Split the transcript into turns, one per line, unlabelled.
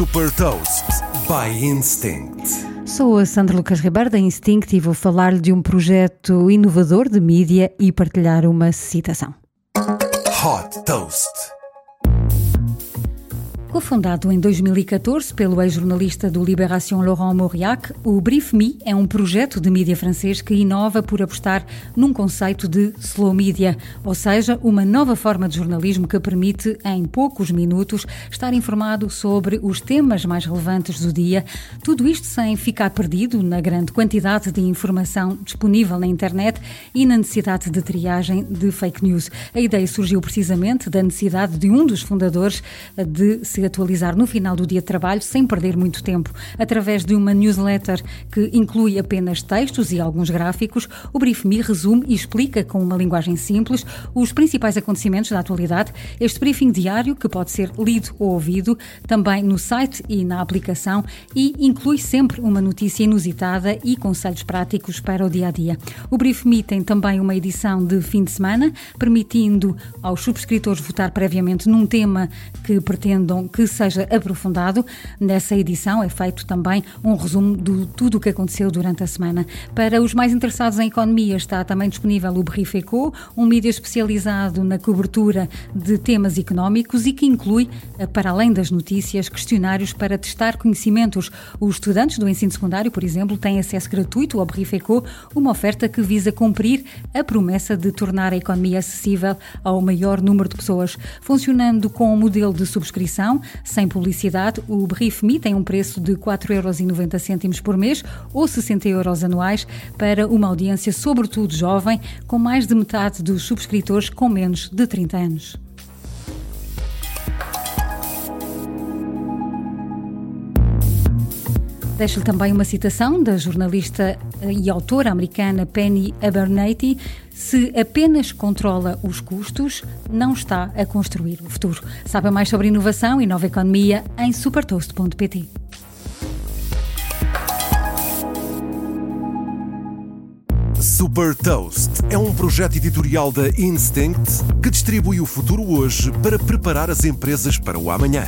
Super Toast by Instinct.
Sou a Sandra Lucas Ribeiro da Instinct e vou falar-lhe de um projeto inovador de mídia e partilhar uma citação.
Hot Toast.
Cofundado em 2014 pelo ex-jornalista do Libération Laurent Mauriac, o Brief Me é um projeto de mídia francês que inova por apostar num conceito de slow media, ou seja, uma nova forma de jornalismo que permite, em poucos minutos, estar informado sobre os temas mais relevantes do dia, tudo isto sem ficar perdido na grande quantidade de informação disponível na internet e na necessidade de triagem de fake news. A ideia surgiu precisamente da necessidade de um dos fundadores de se atualizar no final do dia de trabalho sem perder muito tempo. Através de uma newsletter que inclui apenas textos e alguns gráficos, o Brief Me resume e explica com uma linguagem simples os principais acontecimentos da atualidade. Este briefing diário, que pode ser lido ou ouvido, também no site e na aplicação, e inclui sempre uma notícia inusitada e conselhos práticos para o dia a dia. O Brief Me tem também uma edição de fim de semana, permitindo aos subscritores votar previamente num tema que pretendam que seja aprofundado. Nessa edição é feito também um resumo de tudo o que aconteceu durante a semana. Para os mais interessados em economia, está também disponível o Brief Eco, um mídia especializado na cobertura de temas económicos e que inclui, eh, para além das notícias, questionários para testar conhecimentos. Os estudantes do ensino secundário, por exemplo, têm acesso gratuito ao Brief Eco, uma oferta que visa cumprir a promessa de tornar a economia acessível ao maior número de pessoas. Funcionando com um modelo de subscrição, sem publicidade, o Brief Me tem um preço de 4,90€ por mês ou 60 euros anuais para uma audiência sobretudo jovem, com mais de metade dos subscritores com menos de 30 anos. Deixo-lhe também uma citação da jornalista e autora americana Penny Abernathy. Se apenas controla os custos, não está a construir o futuro. Saiba mais sobre inovação e nova economia em supertoast.pt.
Super Toast é um projeto editorial da Instinct que distribui o futuro hoje para preparar as empresas para o amanhã.